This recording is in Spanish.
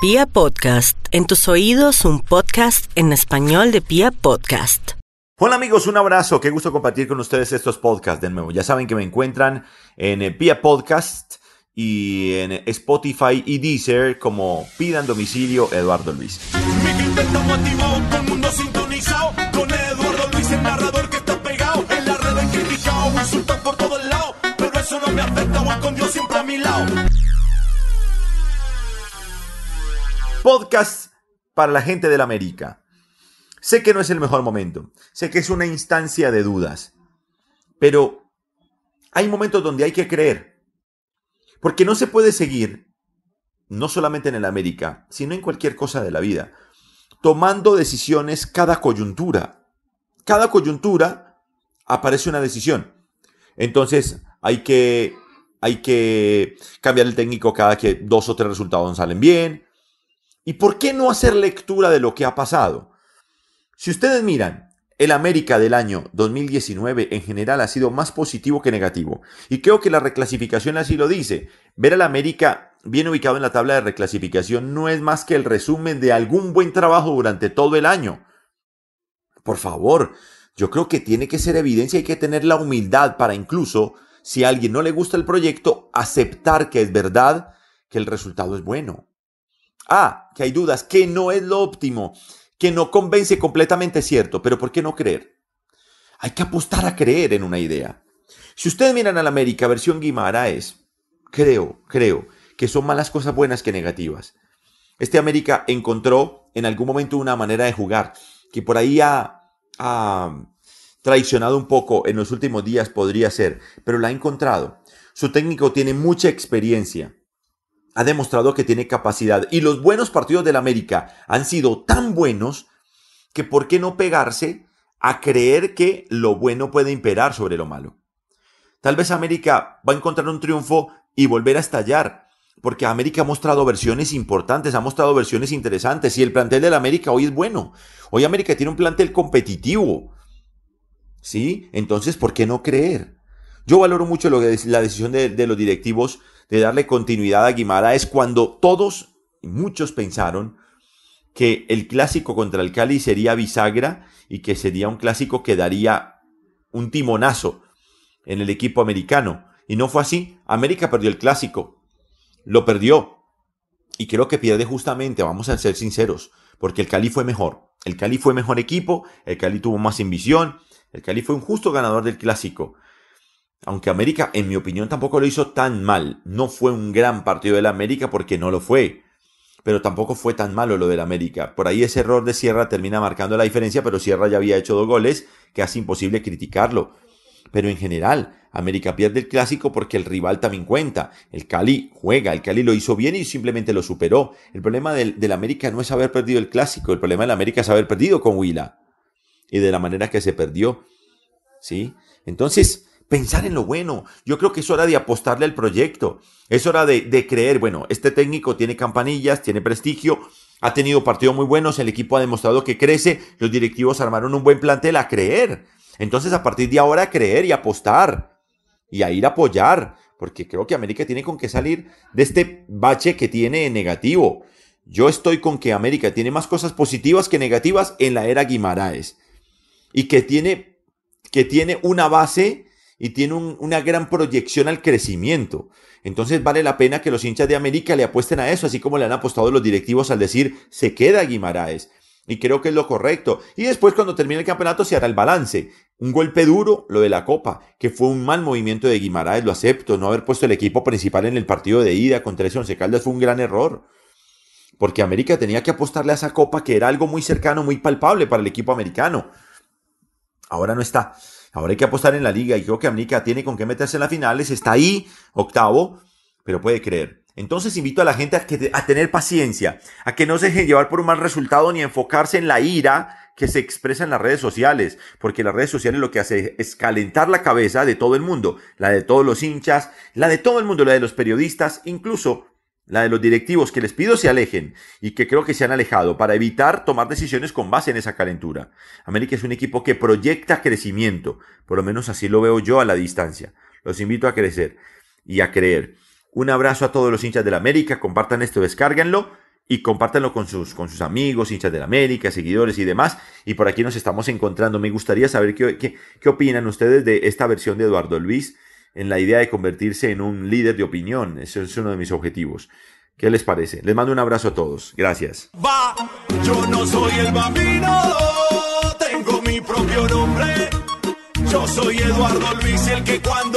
Pia Podcast, en tus oídos un podcast en español de Pia Podcast. Hola amigos, un abrazo, qué gusto compartir con ustedes estos podcasts de nuevo. Ya saben que me encuentran en eh, Pia Podcast y en Spotify y Deezer como Pidan Domicilio Eduardo Luis. Mi Podcast para la gente de la América. Sé que no es el mejor momento, sé que es una instancia de dudas, pero hay momentos donde hay que creer, porque no se puede seguir, no solamente en el América, sino en cualquier cosa de la vida, tomando decisiones cada coyuntura. Cada coyuntura aparece una decisión. Entonces hay que, hay que cambiar el técnico cada que dos o tres resultados no salen bien. ¿Y por qué no hacer lectura de lo que ha pasado? Si ustedes miran, el América del año 2019 en general ha sido más positivo que negativo. Y creo que la reclasificación así lo dice. Ver al América bien ubicado en la tabla de reclasificación no es más que el resumen de algún buen trabajo durante todo el año. Por favor, yo creo que tiene que ser evidencia, hay que tener la humildad para incluso, si a alguien no le gusta el proyecto, aceptar que es verdad que el resultado es bueno. Ah, que hay dudas, que no es lo óptimo, que no convence completamente cierto, pero ¿por qué no creer? Hay que apostar a creer en una idea. Si ustedes miran a la América versión Guimaraes, creo, creo que son más las cosas buenas que negativas. Este América encontró en algún momento una manera de jugar que por ahí ha, ha traicionado un poco en los últimos días, podría ser, pero la ha encontrado. Su técnico tiene mucha experiencia ha demostrado que tiene capacidad. Y los buenos partidos del América han sido tan buenos que ¿por qué no pegarse a creer que lo bueno puede imperar sobre lo malo? Tal vez América va a encontrar un triunfo y volver a estallar, porque América ha mostrado versiones importantes, ha mostrado versiones interesantes y el plantel del América hoy es bueno. Hoy América tiene un plantel competitivo. ¿Sí? Entonces, ¿por qué no creer? Yo valoro mucho la decisión de, de los directivos de darle continuidad a Guimaraes cuando todos, muchos pensaron que el clásico contra el Cali sería bisagra y que sería un clásico que daría un timonazo en el equipo americano. Y no fue así. América perdió el clásico. Lo perdió. Y creo que pierde justamente, vamos a ser sinceros, porque el Cali fue mejor. El Cali fue mejor equipo, el Cali tuvo más ambición, el Cali fue un justo ganador del clásico. Aunque América, en mi opinión, tampoco lo hizo tan mal. No fue un gran partido del América porque no lo fue. Pero tampoco fue tan malo lo del América. Por ahí ese error de Sierra termina marcando la diferencia, pero Sierra ya había hecho dos goles, que hace imposible criticarlo. Pero en general, América pierde el clásico porque el rival también cuenta. El Cali juega, el Cali lo hizo bien y simplemente lo superó. El problema del, del América no es haber perdido el clásico, el problema del América es haber perdido con Huila. Y de la manera que se perdió. ¿Sí? Entonces, pensar en lo bueno. Yo creo que es hora de apostarle al proyecto. Es hora de, creer, bueno, este técnico tiene campanillas, tiene prestigio, ha tenido partidos muy buenos, el equipo ha demostrado que crece, los directivos armaron un buen plantel a creer. Entonces, a partir de ahora, creer y apostar y a ir a apoyar, porque creo que América tiene con qué salir de este bache que tiene negativo. Yo estoy con que América tiene más cosas positivas que negativas en la era Guimaraes y que tiene, que tiene una base y tiene una gran proyección al crecimiento. Entonces vale la pena que los hinchas de América le apuesten a eso, así como le han apostado los directivos al decir se queda Guimaraes. Y creo que es lo correcto. Y después cuando termine el campeonato se hará el balance. Un golpe duro, lo de la Copa, que fue un mal movimiento de Guimaraes, lo acepto. No haber puesto el equipo principal en el partido de ida contra ese Once Caldas fue un gran error. Porque América tenía que apostarle a esa Copa que era algo muy cercano, muy palpable para el equipo americano. Ahora no está. Ahora hay que apostar en la liga y creo que América tiene con qué meterse en las finales. Está ahí, octavo, pero puede creer. Entonces invito a la gente a, que, a tener paciencia, a que no se dejen llevar por un mal resultado ni enfocarse en la ira que se expresa en las redes sociales, porque las redes sociales lo que hace es calentar la cabeza de todo el mundo, la de todos los hinchas, la de todo el mundo, la de los periodistas, incluso la de los directivos que les pido se alejen y que creo que se han alejado para evitar tomar decisiones con base en esa calentura. América es un equipo que proyecta crecimiento, por lo menos así lo veo yo a la distancia. Los invito a crecer y a creer. Un abrazo a todos los hinchas de la América, compartan esto, descárguenlo y compártanlo con sus, con sus amigos, hinchas de la América, seguidores y demás. Y por aquí nos estamos encontrando. Me gustaría saber qué, qué, qué opinan ustedes de esta versión de Eduardo Luis en la idea de convertirse en un líder de opinión. Eso es uno de mis objetivos. ¿Qué les parece? Les mando un abrazo a todos. Gracias. Va, yo no soy el tengo mi propio nombre. Yo soy Eduardo Luis, el que cuando